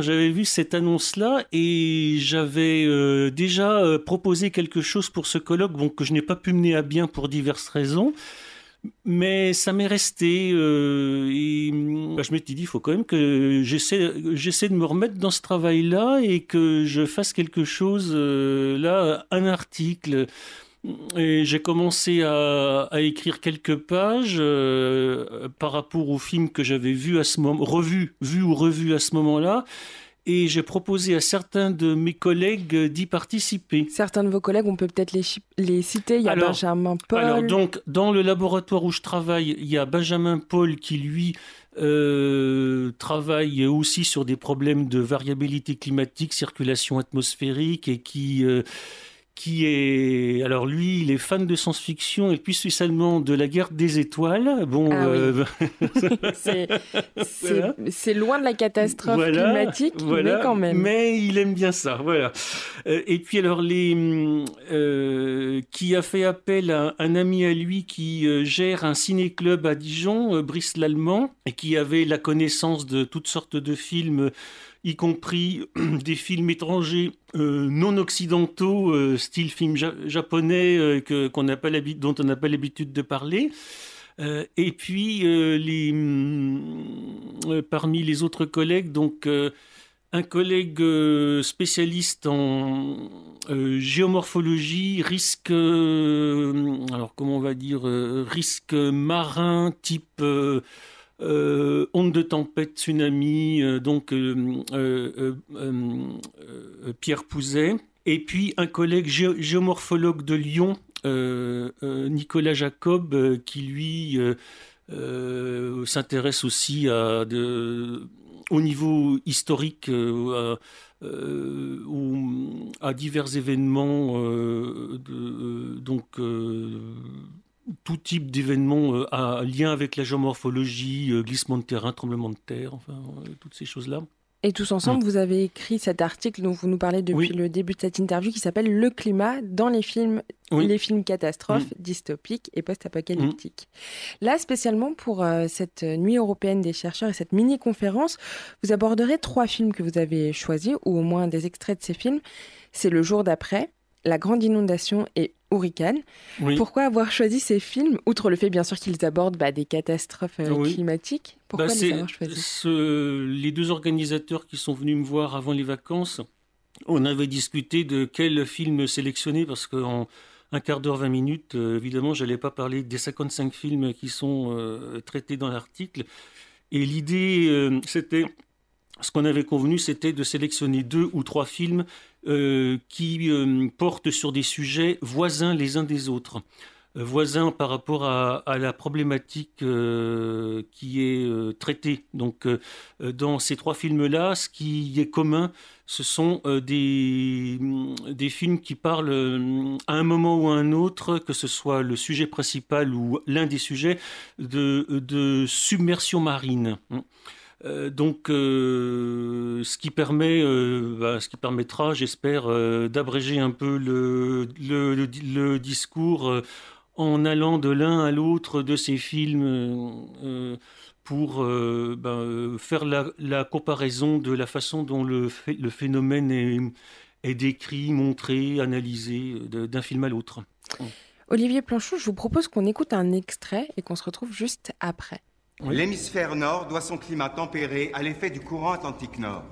j'avais vu cette annonce-là et j'avais déjà proposé quelque chose pour ce colloque, bon, que je n'ai pas pu mener à bien pour diverses raisons. Mais ça m'est resté euh, et bah, je m'étais dit, il faut quand même que j'essaie, j'essaie de me remettre dans ce travail-là et que je fasse quelque chose euh, là, un article. Et j'ai commencé à, à, écrire quelques pages euh, par rapport au film que j'avais vu à ce moment, revu, vu ou revu à ce moment-là et j'ai proposé à certains de mes collègues d'y participer. Certains de vos collègues, on peut peut-être les, les, citer. Il y a Benjamin Paul. Alors, donc, dans le laboratoire où je travaille, il y a Benjamin Paul qui, lui, euh, travaille aussi sur des problèmes de variabilité climatique, circulation atmosphérique et qui. Euh, qui est alors lui il est fan de science-fiction et puis spécialement de la guerre des étoiles. Bon ah euh, c'est loin de la catastrophe climatique mais quand même. Mais il aime bien ça voilà. Euh, et puis alors les euh, qui a fait appel à un ami à lui qui gère un ciné-club à Dijon Brice l'allemand et qui avait la connaissance de toutes sortes de films y compris des films étrangers euh, non occidentaux, euh, style film japonais euh, que, dont on n'a pas l'habitude de parler. et puis, les, mm, parmi les autres collègues, donc un collègue spécialiste en géomorphologie, risque, alors comment on va dire, risque marin type euh, de tempête, tsunami, euh, donc euh, Pierre Pouzet, et puis un collègue géomorphologue de Lyon, Nicolas Jacob, qui lui s'intéresse aussi à au niveau historique à divers événements tout type d'événements euh, à lien avec la géomorphologie, euh, glissement de terrain, tremblement de terre, enfin, euh, toutes ces choses-là. Et tous ensemble, vous avez écrit cet article dont vous nous parlez depuis le début de cette interview qui s'appelle Le climat dans les films, les films catastrophes, mm. dystopiques et post-apocalyptiques. Mm. Là, spécialement pour cette nuit européenne des chercheurs et cette mini-conférence, vous aborderez trois films que vous avez choisis, ou au moins des extraits de ces films. C'est Le jour d'après, La grande inondation et Hurricane. Pourquoi avoir choisi ces films, outre le fait bien sûr qu'ils abordent bah, des catastrophes euh, climatiques? Pourquoi bah, les avoir choisis? Les deux organisateurs qui sont venus me voir avant les vacances, on avait discuté de quel film sélectionner parce qu'en un quart d'heure, 20 minutes, euh, évidemment, je n'allais pas parler des 55 films qui sont euh, traités dans l'article. Et l'idée, c'était, ce qu'on avait convenu, c'était de sélectionner deux ou trois films euh, qui euh, portent sur des sujets voisins les uns des autres. Euh, voisins par rapport à, la problématique qui est traitée. Donc, dans ces trois films-là, ce qui est commun, ce sont des, films qui parlent à un moment ou à un autre, que ce soit le sujet principal ou l'un des sujets, de submersion marine. Euh, donc, euh, ce qui permet, euh, bah, ce qui permettra, j'espère, d'abréger un peu le, discours en allant de l'un à l'autre de ces films pour bah, faire la, comparaison de la façon dont le, phénomène est, décrit, montré, analysé d'un film à l'autre. Olivier Planchot, je vous propose qu'on écoute un extrait et qu'on se retrouve juste après. L'hémisphère nord doit son climat tempéré à l'effet du courant atlantique nord.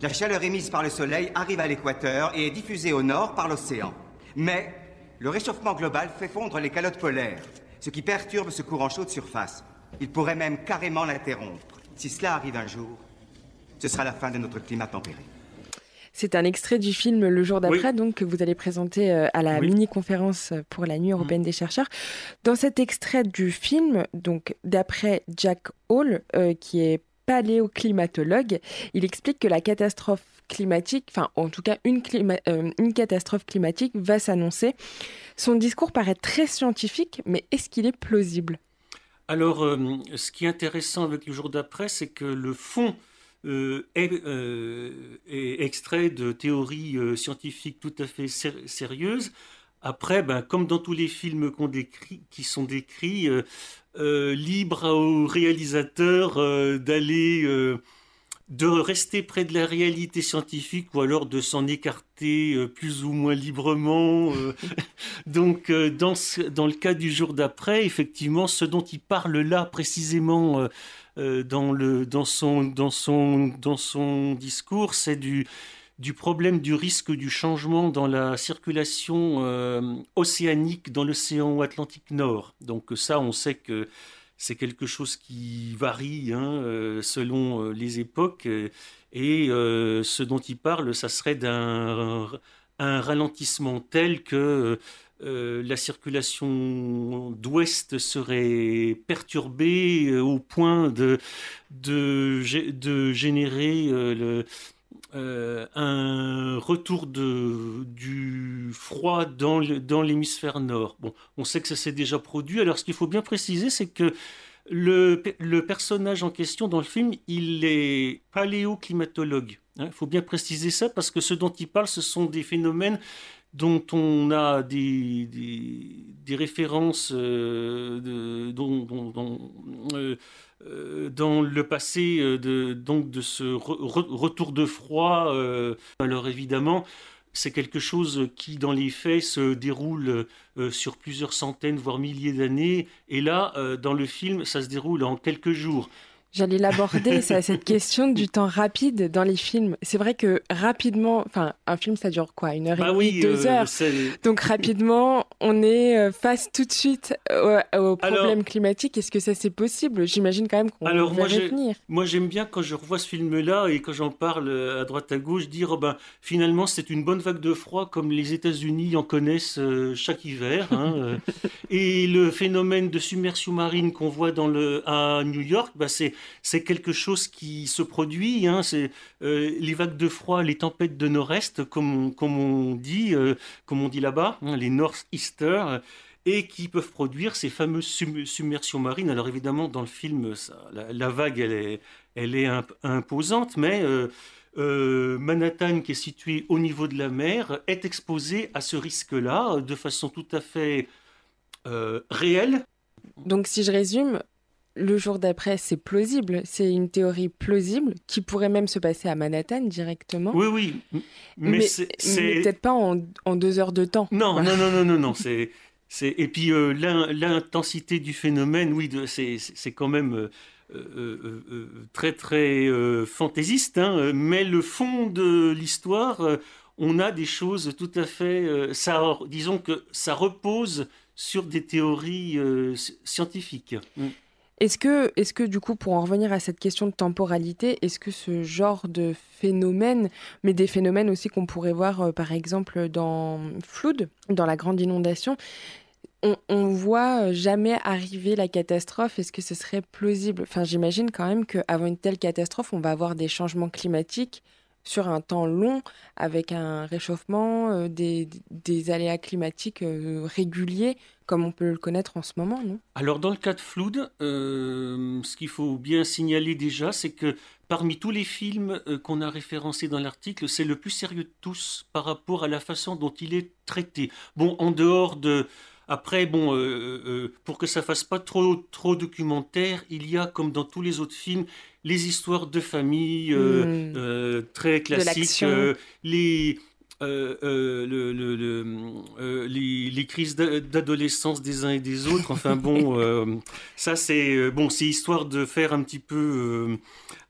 La chaleur émise par le soleil arrive à l'équateur et est diffusée au nord par l'océan. Mais le réchauffement global fait fondre les calottes polaires, ce qui perturbe ce courant chaud de surface. Il pourrait même carrément l'interrompre. Si cela arrive un jour, ce sera la fin de notre climat tempéré. C'est un extrait du film Le jour d'après, donc que vous allez présenter euh, à la mini-conférence pour la Nuit européenne mm. des chercheurs. Dans cet extrait du film, donc d'après Jack Hall, euh, qui est paléoclimatologue, il explique que la catastrophe climatique, enfin en tout cas une, euh, une catastrophe climatique va s'annoncer. Son discours paraît très scientifique, mais est-ce qu'il est plausible? Alors, ce qui est intéressant avec le jour d'après, c'est que le fond euh, euh, est, extrait de théories euh, scientifiques tout à fait sérieuses. Après, ben, comme dans tous les films qui sont décrits, libre aux réalisateurs d'aller de rester près de la réalité scientifique ou alors de s'en écarter euh, plus ou moins librement. Euh. Donc, euh, dans le cas du jour d'après, effectivement, ce dont il parle là précisément dans, le, dans, son, dans, son, dans son discours, c'est du, du problème du risque du changement dans la circulation océanique dans l'océan Atlantique Nord. Donc ça, on sait que c'est quelque chose qui varie hein, euh, selon euh, les époques. Et euh, ce dont il parle, ça serait d'un un ralentissement tel que la circulation d'ouest serait perturbée au point de, de, de générer euh, un retour de, du froid dans l'hémisphère nord. Bon, on sait que ça s'est déjà produit. Alors, ce qu'il faut bien préciser, c'est que le, le, personnage en question dans le film, il est paléoclimatologue. Il hein. faut bien préciser ça parce que ce dont il parle, ce sont des phénomènes dont on a des, des, références euh, euh, euh, dans le passé de, donc de ce retour de froid. Alors évidemment, c'est quelque chose qui, dans les faits, se déroule sur plusieurs centaines, voire milliers d'années. Et là, dans le film, ça se déroule en quelques jours. J'allais l'aborder, c'est cette question du temps rapide dans les films. C'est vrai que rapidement, enfin, un film, ça dure quoi Une heure et bah demie, deux euh, heures Donc rapidement, on est euh, face tout de suite au, problème climatique. Est-ce que ça, c'est possible? J'imagine quand même qu'on va moi, venir. Moi, j'aime bien quand je revois ce film-là et quand j'en parle euh, à droite à gauche, dire, oh ben, finalement, c'est une bonne vague de froid comme les États-Unis en connaissent chaque hiver. Hein, et le phénomène de submersion marine qu'on voit dans le, à New York, bah, c'est c'est quelque chose qui se produit. Hein, c'est euh, les vagues de froid, les tempêtes de nord-est, comme, on dit, euh, comme on dit là-bas, hein, les north-easters et qui peuvent produire ces fameuses submersions marines. Alors évidemment, dans le film, la, vague, elle est, imposante, mais euh, Manhattan, qui est situé au niveau de la mer, est exposé à ce risque-là de façon tout à fait réelle. Donc si je résume, le jour d'après, c'est plausible. C'est une théorie plausible qui pourrait même se passer à Manhattan directement. Oui, oui. Mais, c'est peut-être pas en, deux heures de temps. Non, non, non, non, non, non. C'est et puis euh, l'intensité du phénomène, oui, c'est quand même euh, euh, très très fantaisiste. Hein. mais le fond de l'histoire, on a des choses tout à fait. ça, disons que ça repose sur des théories scientifiques. Mm. Est-ce que, est que, du coup, pour en revenir à cette question de temporalité, est-ce que ce genre de phénomène, mais des phénomènes aussi qu'on pourrait voir, euh, par exemple, dans Flood, dans la grande inondation, on, on voit jamais arriver la catastrophe? Est-ce que ce serait plausible? Enfin, j'imagine quand même qu'avant une telle catastrophe, on va avoir des changements climatiques sur un temps long avec un réchauffement, euh, des, aléas climatiques euh, réguliers comme on peut le connaître en ce moment, non? Alors dans le cas de Flood, euh, ce qu'il faut bien signaler déjà, c'est que parmi tous les films qu'on a référencés dans l'article, c'est le plus sérieux de tous par rapport à la façon dont il est traité. Bon, en dehors de après, bon, pour que ça fasse pas trop, trop documentaire, il y a, comme dans tous les autres films, les histoires de famille euh, hmm. euh, très classiques, euh, les, le, les, crises d'adolescence des uns et des autres. Enfin bon, ça c'est bon, c'est histoire de faire un petit peu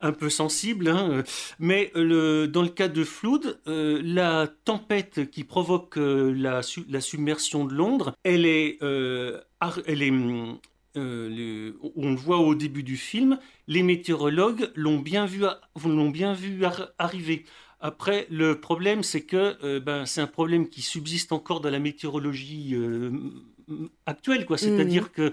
un peu sensible. Hein. Mais dans le cas de Flood, la tempête qui provoque la, la, submersion de Londres, elle est, elle est euh, on le voit au début du film, les météorologues l'ont bien vu, l'ont bien vu arriver. Après, le problème, c'est que euh, ben, c'est un problème qui subsiste encore dans la météorologie euh, actuelle, quoi. C'est-à-dire mmh.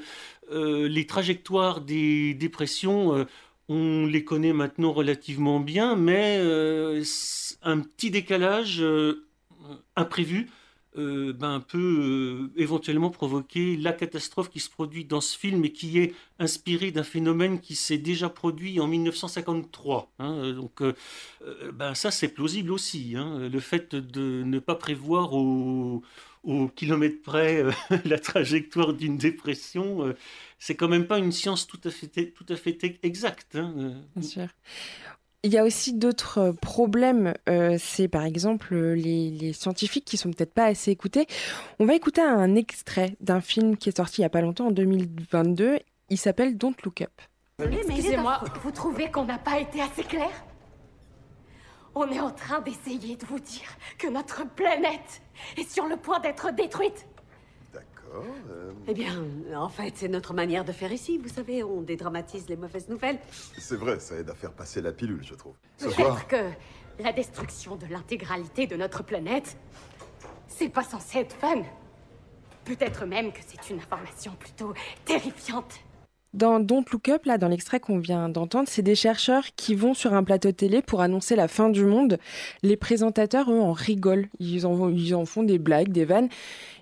que les trajectoires des dépressions, on les connaît maintenant relativement bien, mais un petit décalage imprévu euh, ben, peut euh, éventuellement provoquer la catastrophe qui se produit dans ce film et qui est inspiré d'un phénomène qui s'est déjà produit en 1953. Hein. donc euh, ben, ça c'est plausible aussi. Hein. le fait de ne pas prévoir au, au kilomètre près la trajectoire d'une dépression, c'est quand même pas une science tout à fait, tout à fait exacte. Hein. Bien sûr. Il y a aussi d'autres problèmes. c'est par exemple les, les, scientifiques qui sont peut-être pas assez écoutés. On va écouter un extrait d'un film qui est sorti il y a pas longtemps, en 2022. Il s'appelle Don't Look Up. Excusez-moi, vous trouvez qu'on n'a pas été assez clair? On est en train d'essayer de vous dire que notre planète est sur le point d'être détruite. D'accord. Euh, eh bien, en fait, c'est notre manière de faire ici. Vous savez, on dédramatise les mauvaises nouvelles. C'est vrai, ça aide à faire passer la pilule, je trouve. Peut-être que la destruction de l'intégralité de notre planète, c'est pas censé être fun. Peut-être même que c'est une information plutôt terrifiante. Dans Don't Look Up, là, dans l'extrait qu'on vient d'entendre, c'est des chercheurs qui vont sur un plateau télé pour annoncer la fin du monde. Les présentateurs, eux, en rigolent. Ils en, ils en font des blagues, des vannes.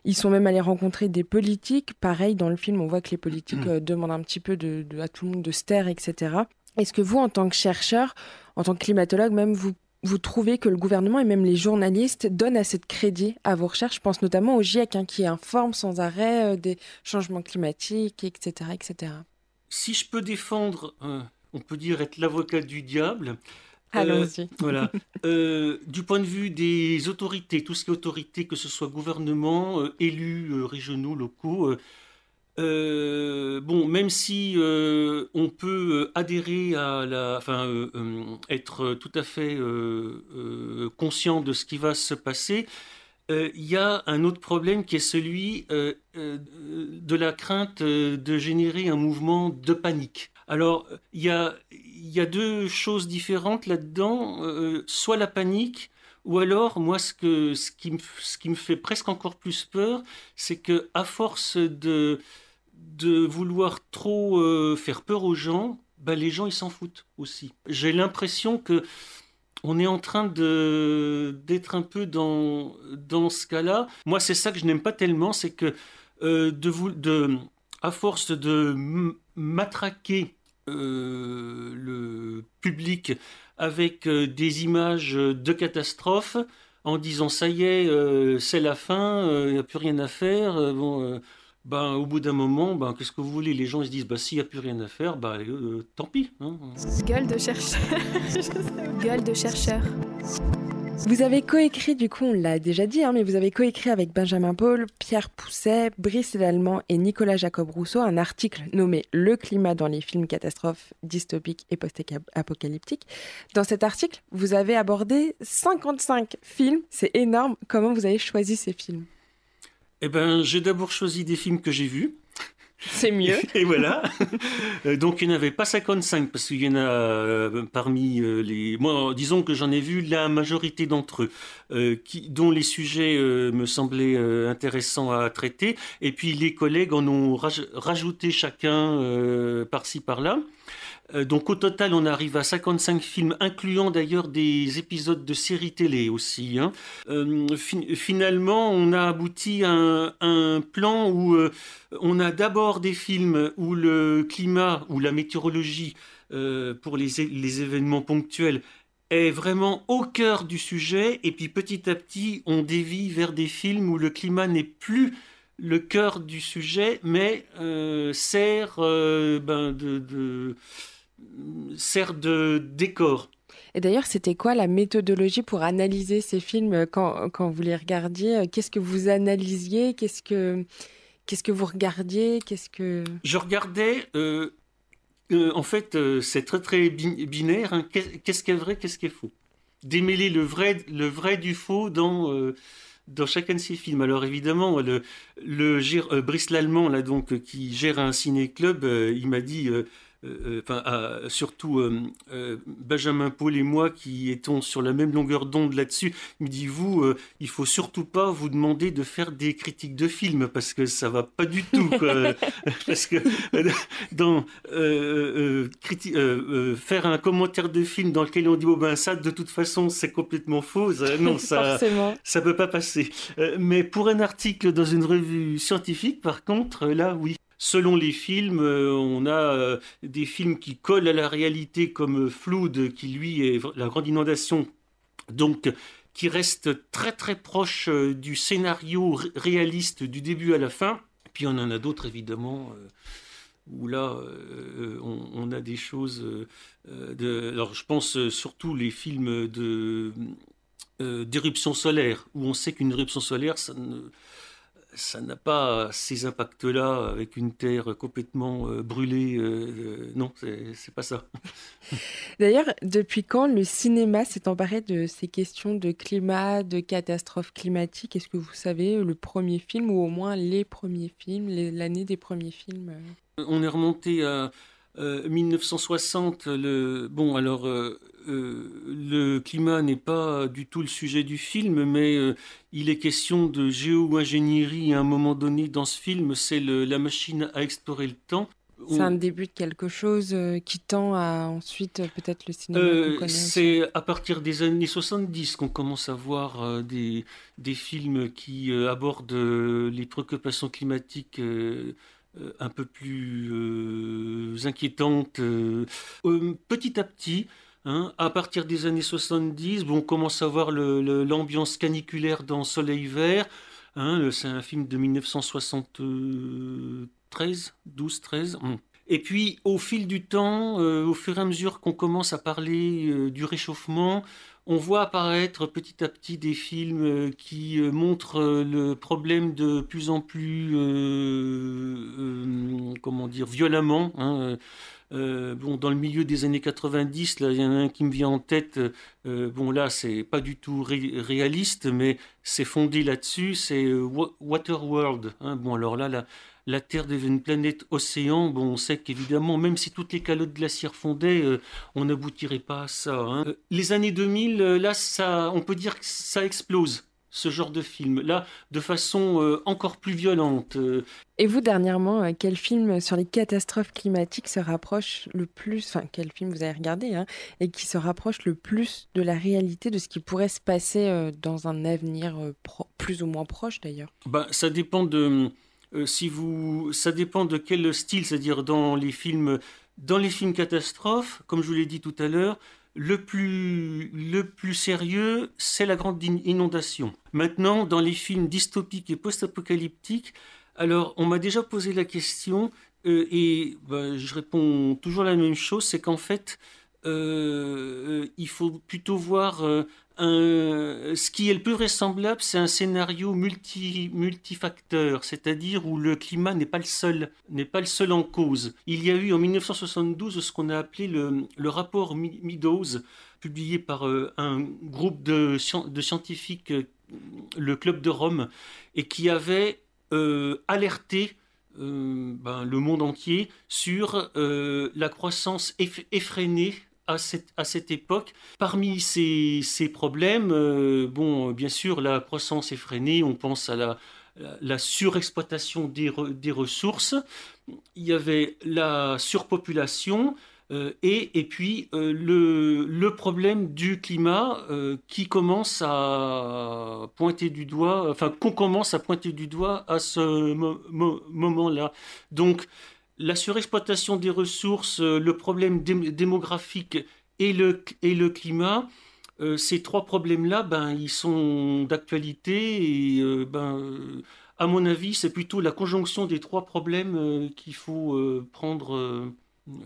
Ils sont même allés rencontrer des politiques. Pareil, dans le film, on voit que les politiques mmh. euh, demandent un petit peu de, à tout le monde de se taire, etc. Est-ce que vous, en tant que chercheur, en tant que climatologue, même vous vous trouvez que le gouvernement et même les journalistes donnent assez de crédit à vos recherches? Je pense notamment au GIEC hein, qui informe sans arrêt euh, des changements climatiques, etc., etc si je peux défendre, euh, on peut dire être l'avocat du diable. Euh, voilà. Euh, du point de vue des autorités, tout ce qui est autorité, que ce soit gouvernement, élus régionaux, locaux, bon, même si on peut adhérer à la, enfin, être tout à fait conscient de ce qui va se passer, euh, il y a un autre problème qui est celui euh, euh, de la crainte de générer un mouvement de panique. Alors, il y a, deux choses différentes là-dedans. soit la panique, ou alors, moi, ce, qui me, fait presque encore plus peur, c'est que à force de, vouloir trop faire peur aux gens, ben, les gens, ils s'en foutent aussi. J'ai l'impression que on est en train d'être un peu dans ce cas-là. Moi, c'est ça que je n'aime pas tellement, c'est que euh, de vous de à force de matraquer euh, le public avec euh, des images de catastrophes en disant ça y est, c'est la fin, il n'y a plus rien à faire. Ben, au bout d'un moment, ben, qu'est-ce que vous voulez? Les gens ils se disent, bah, s'il n'y a plus rien à faire, bah, euh, tant pis. Hein. Gueule de chercheur. Gueule de chercheur. Vous avez coécrit, du coup, on l'a déjà dit, hein, mais vous avez coécrit avec Benjamin Paul, Pierre Pousset, Brice Lallemand et Nicolas Jacob Rousseau un article nommé Le climat dans les films catastrophes dystopiques et post-apocalyptiques. Dans cet article, vous avez abordé 55 films. C'est énorme. Comment vous avez choisi ces films? Eh ben, j'ai d'abord choisi des films que j'ai vus. C'est mieux. Et voilà. Euh, donc il n'y en avait pas 55 parce qu'il y en a euh, parmi euh, les. Moi, disons que j'en ai vu la majorité d'entre eux, qui, dont les sujets me semblaient intéressants à traiter. Et puis les collègues en ont rajouté chacun par-ci par-là. Euh, donc au total, on arrive à 55 films, incluant d'ailleurs des épisodes de séries télé aussi. Hein. Euh, finalement, on a abouti à un, plan où euh, on a d'abord des films où le climat ou la météorologie pour les, événements ponctuels est vraiment au cœur du sujet, et puis petit à petit, on dévie vers des films où le climat n'est plus le cœur du sujet, mais sert ben, de sert de décor. Et d'ailleurs, c'était quoi la méthodologie pour analyser ces films quand, quand vous les regardiez Qu'est-ce que vous analysiez Qu'est-ce que qu'est-ce que vous regardiez Qu'est-ce que je regardais euh, euh, En fait, euh, c'est très très binaire. Hein. Qu'est-ce qui est vrai Qu'est-ce qui est faux Démêler le vrai le vrai du faux dans dans chacun de ces films. Alors évidemment, le, le Brice Lallemand, là donc, qui gère un ciné-club, il m'a dit euh, enfin, surtout euh, euh, Benjamin Paul et moi qui étions sur la même longueur d'onde là-dessus, il me dit vous, il faut surtout pas vous demander de faire des critiques de films parce que ça va pas du tout, parce que dans faire un commentaire de film dans lequel on dit oh ben ça de toute façon c'est complètement faux, non ça ça peut pas passer. mais pour un article dans une revue scientifique, par contre, là oui. Selon les films, euh, on a euh, des films qui collent à la réalité comme Flood, qui lui est la grande inondation, donc qui reste très très proche euh, du scénario réaliste du début à la fin. Puis on en a d'autres évidemment où là, on, a des choses. alors, je pense surtout les films de d'éruption solaire, où on sait qu'une éruption solaire, ça ne ça n'a pas ces impacts-là avec une terre complètement euh, brûlée. Euh, euh, non, c'est pas ça. D'ailleurs, depuis quand le cinéma s'est emparé de ces questions de climat, de catastrophes climatiques? Est-ce que vous savez le premier film, ou au moins les premiers films, l'année des premiers films? On est remonté à 1960. Le... Bon, alors euh, le climat n'est pas du tout le sujet du film, mais euh, il est question de géo-ingénierie à un moment donné dans ce film. C'est la machine à explorer le temps. C'est un début de quelque chose euh, qui tend à ensuite peut-être le cinéma. c'est à partir des années 70 qu'on commence à voir des, des films qui abordent les préoccupations climatiques un peu plus inquiétantes. petit à petit, Hein, à partir des années 70, bon, on commence à voir l'ambiance caniculaire dans Soleil Vert. Hein, c'est un film de 1973, 12, 13. Et puis, au fil du temps, euh, au fur et à mesure qu'on commence à parler euh, du réchauffement, on voit apparaître petit à petit des films euh, qui montrent le problème de plus en plus, comment dire, violemment. Hein, bon, dans le milieu des années 90, là, il y en a un qui me vient en tête. Bon, là, c'est pas du tout réaliste, mais c'est fondé là-dessus. C'est Waterworld. Hein. Bon, alors là, la Terre devient une planète océan. Bon, on sait qu'évidemment, même si toutes les calottes glaciaires fondaient, on n'aboutirait pas à ça. Hein. les années 2000, là, ça, on peut dire que ça explose ce genre de film, là, de façon euh, encore plus violente. Euh. Et vous, dernièrement, euh, quel film sur les catastrophes climatiques se rapproche le plus, enfin, quel film vous avez regardé, hein, et qui se rapproche le plus de la réalité, de ce qui pourrait se passer dans un avenir plus ou moins proche d'ailleurs? Bah, Ça dépend de... si vous, ça dépend de quel style, c'est-à-dire dans les films, dans les films catastrophes, comme je vous l'ai dit tout à l'heure, le plus, le plus sérieux, c'est la grande inondation. Maintenant, dans les films dystopiques et post-apocalyptiques, alors on m'a déjà posé la question euh, et bah, je réponds toujours la même chose, c'est qu'en fait, euh, euh, il faut plutôt voir ce qui est le plus vraisemblable, c'est un scénario multi, multifacteur, c'est-à-dire où le climat n'est pas le seul, n'est pas le seul en cause. Il y a eu en 1972 ce qu'on a appelé le, rapport Meadows, publié par euh, un groupe de, scientifiques, euh, le Club de Rome, et qui avait euh, alerté ben, le monde entier sur la croissance effrénée à cette, à cette époque. Parmi ces, ces problèmes, euh, bon, bien sûr, la croissance est freinée, on pense à la, surexploitation des, des, ressources, il y avait la surpopulation, euh, et, et, puis euh, le, le, problème du climat qui commence à pointer du doigt, enfin qu'on commence à pointer du doigt à ce moment-là. Donc la surexploitation des ressources, euh, le problème démographique et le, et le climat, euh, ces trois problèmes-là, ben, ils sont d'actualité et euh, ben, à mon avis, c'est plutôt la conjonction des trois problèmes qu'il faut prendre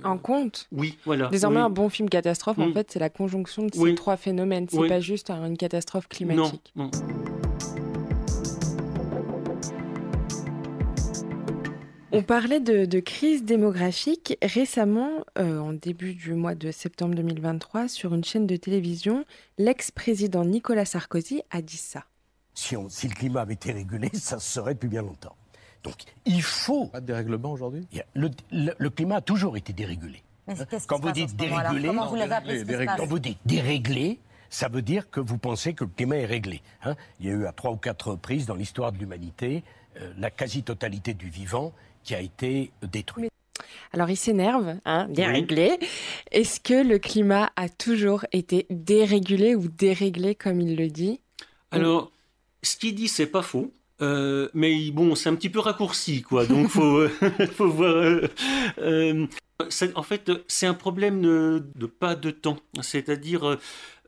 en compte? Oui, voilà. Désormais, un bon film catastrophe, en mm. fait, c'est la conjonction de ces trois phénomènes. C'est pas juste une catastrophe climatique. non. On parlait de, crise démographique. Récemment, euh, en début du mois de septembre 2023, sur une chaîne de télévision, l'ex-président Nicolas Sarkozy a dit ça. Si, le climat avait été régulé, ça se serait depuis bien longtemps. Donc il faut... Pas de dérèglement aujourd'hui? Le, climat a toujours été dérégulé. quand vous dites dérégulé, quand vous dites dérégler, ça veut dire que vous pensez que le climat est réglé. Hein. Il y a eu à trois ou quatre reprises dans l'histoire de l'humanité euh, la quasi-totalité du vivant qui a été détruit. Alors il s'énerve, hein, déréglé. Est-ce que le climat a toujours été dérégulé ou déréglé comme il le dit? Alors, ce qu'il dit, c'est pas faux. Euh, mais bon, c'est un petit peu raccourci, quoi. Donc, faut, faut voir. Euh, euh, En fait, c'est un problème de, pas de temps. C'est-à-dire,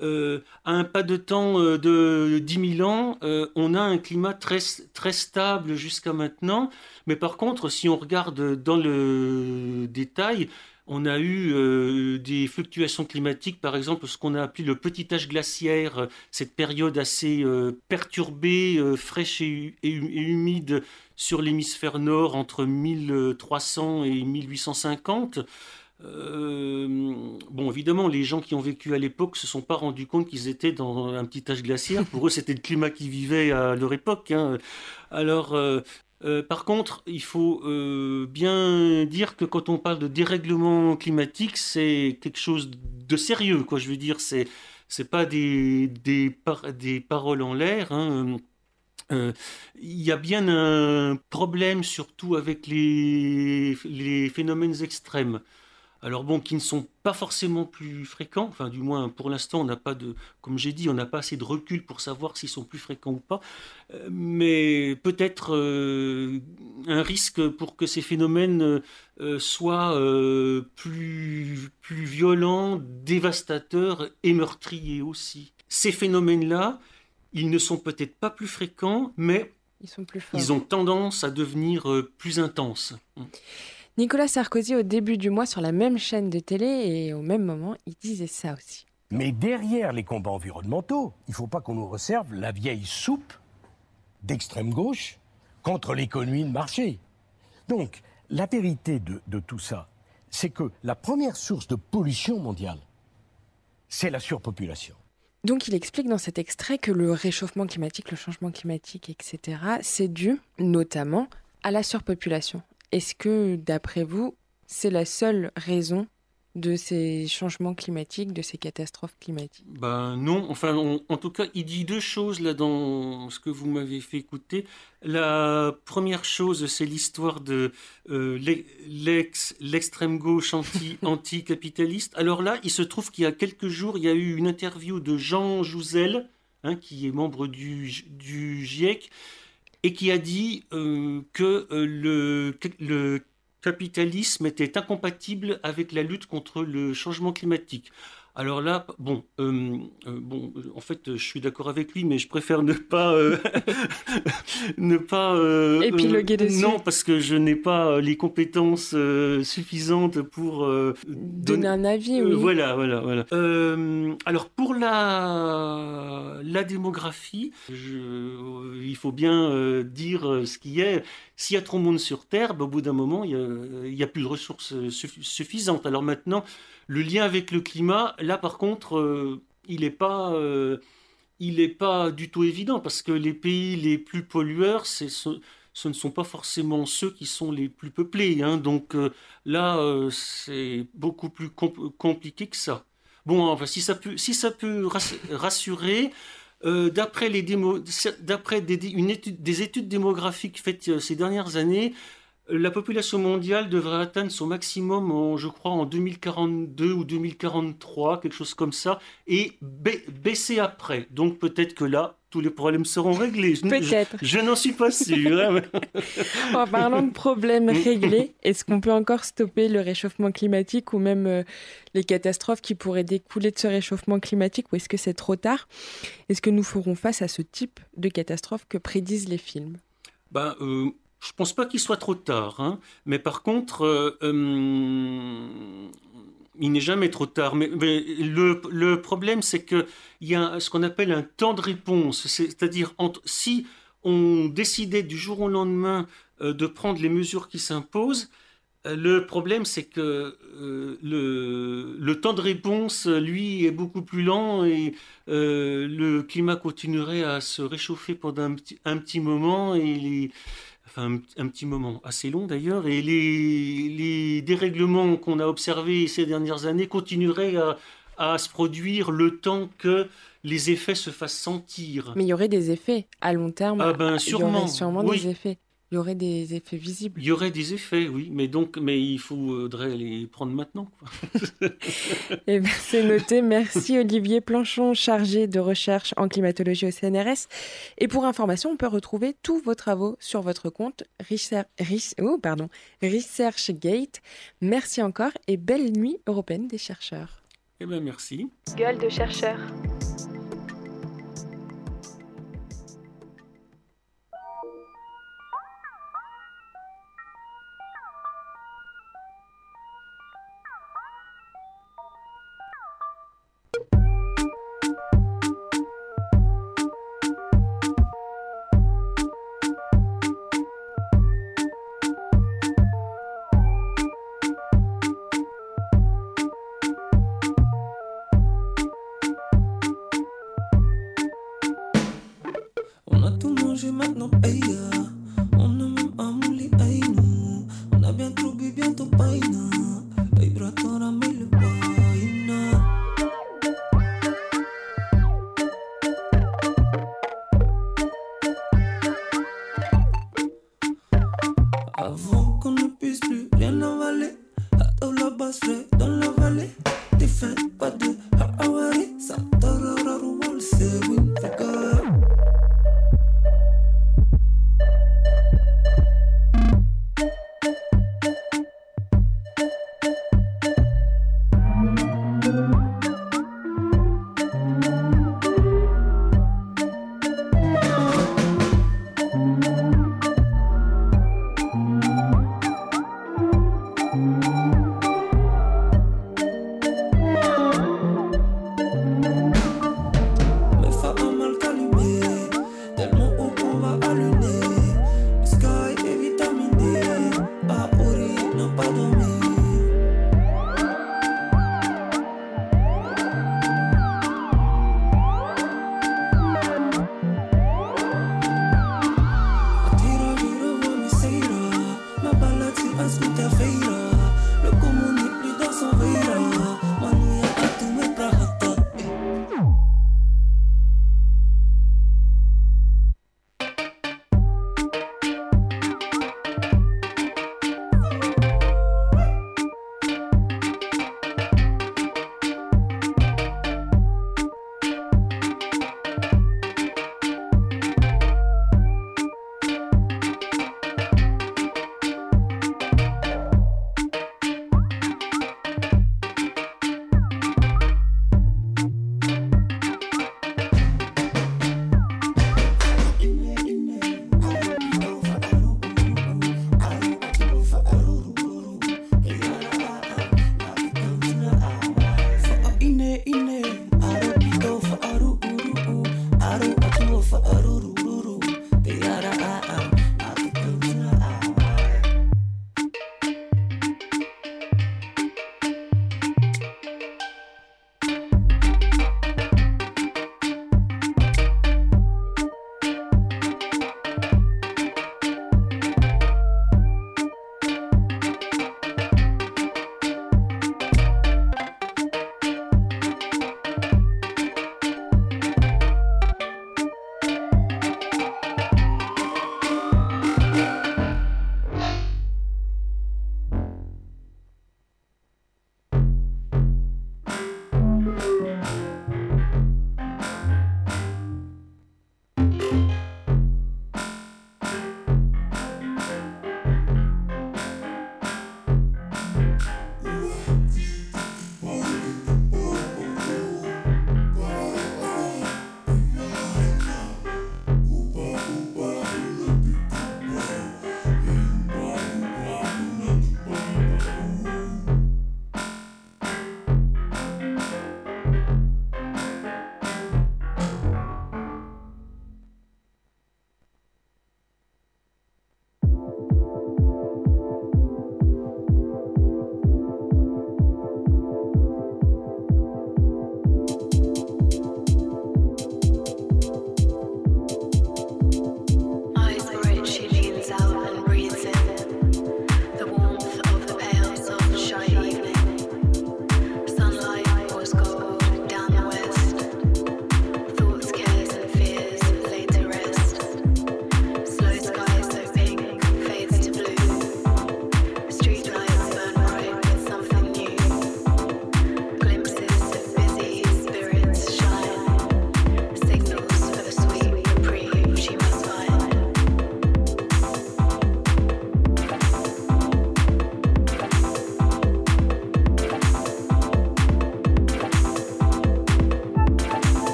euh, à un pas de temps euh, de 10 000 ans, euh, on a un climat très, très stable jusqu'à maintenant. Mais par contre, si on regarde dans le détail, on a eu des fluctuations climatiques, par exemple ce qu'on a appelé le petit âge glaciaire, cette période assez perturbée, fraîche et, humide sur l'hémisphère nord entre 1300 et 1850. Euh, bon, évidemment, les gens qui ont vécu à l'époque se sont pas rendus compte qu'ils étaient dans un petit âge glaciaire. Pour eux, c'était le climat qui vivait à leur époque. Hein. Alors, euh, euh, par contre, il faut bien dire que quand on parle de dérèglement climatique, c'est quelque chose de sérieux. Quoi. Je veux dire, c'est c'est pas des, des, paroles en l'air. Hein. Euh, y a bien un problème surtout avec les, phénomènes extrêmes. Alors bon, qui ne sont pas forcément plus fréquents, enfin du moins pour l'instant on n'a pas de, comme j'ai dit, on n'a pas assez de recul pour savoir s'ils sont plus fréquents ou pas, euh, mais peut-être euh, un risque pour que ces phénomènes soient plus, plus violents, dévastateurs et meurtriers aussi. Ces phénomènes-là, ils ne sont peut-être pas plus fréquents, mais ils, sont plus ils ont tendance à devenir euh, plus intenses. Nicolas Sarkozy, au début du mois, sur la même chaîne de télé, et au même moment, il disait ça aussi. Mais derrière les combats environnementaux, il ne faut pas qu'on nous réserve la vieille soupe d'extrême gauche contre l'économie de marché. Donc, la vérité de, de tout ça, c'est que la première source de pollution mondiale, c'est la surpopulation. Donc il explique dans cet extrait que le réchauffement climatique, le changement climatique, etc., c'est dû notamment à la surpopulation. Est-ce que, d'après vous, c'est la seule raison de ces changements climatiques, de ces catastrophes climatiques? Ben non, enfin en tout cas il dit deux choses là dans ce que vous m'avez fait écouter. La première chose c'est l'histoire de euh, l'extrême gauche anti, anticapitaliste. Alors là il se trouve qu'il y a quelques jours il y a eu une interview de Jean Jouzel, hein, qui est membre du, du GIEC, et qui a dit euh, que euh, le, le capitalisme était incompatible avec la lutte contre le changement climatique. Alors là, bon, euh, euh, bon, euh, en fait, je suis d'accord avec lui, mais je préfère ne pas, ne pas épiloguer dessus. Non, parce que je n'ai pas les compétences suffisantes pour donner un avis. Oui. voilà, voilà, voilà. alors pour la la démographie, je, il faut bien dire ce qui est. S'il y a trop de monde sur Terre, bah, au bout d'un moment, il n'y a, plus de ressources suffisantes. Alors maintenant. Le lien avec le climat, là par contre, euh, il n'est pas, euh, pas du tout évident parce que les pays les plus pollueurs, ce, ne sont pas forcément ceux qui sont les plus peuplés. Hein. donc euh, là, c'est beaucoup plus compliqué que ça. Bon, enfin, si ça peut, si ça peut rassurer, d'après les d'après des, des études démographiques faites ces dernières années, la population mondiale devrait atteindre son maximum, en, je crois, en 2042 ou 2043, quelque chose comme ça, et baisser après. Donc peut-être que là, tous les problèmes seront réglés. Peut-être. Je, n'en suis pas sûr. Hein. en parlant de problèmes réglés, est-ce qu'on peut encore stopper le réchauffement climatique ou même euh, les catastrophes qui pourraient découler de ce réchauffement climatique ou est-ce que c'est trop tard? Est-ce que nous ferons face à ce type de catastrophe que prédisent les films? Ben, euh, je pense pas qu'il soit trop tard, hein. mais par contre, euh, il n'est jamais trop tard. Mais, le, problème, c'est qu'il y a ce qu'on appelle un temps de réponse. C'est-à-dire, si on décidait du jour au lendemain euh, de prendre les mesures qui s'imposent, le problème, c'est que le, le, temps de réponse, lui, est beaucoup plus lent et le climat continuerait à se réchauffer pendant un petit, un petit moment et les, enfin un, petit moment assez long d'ailleurs, et les, dérèglements qu'on a observés ces dernières années continueraient à, se produire le temps que les effets se fassent sentir. Mais il y aurait des effets à long terme. Ah ben sûrement. sûrement des effets. Il y aurait des effets visibles. Il y aurait des effets, oui, mais donc, mais il faudrait les prendre maintenant. Eh ben, c'est noté. Merci Olivier Planchon, chargé de recherche en climatologie au CNRS. Et pour information, on peut retrouver tous vos travaux sur votre compte oh, ResearchGate. Merci encore et belle nuit européenne des chercheurs. Eh bien, merci. Gueule de chercheur. for us.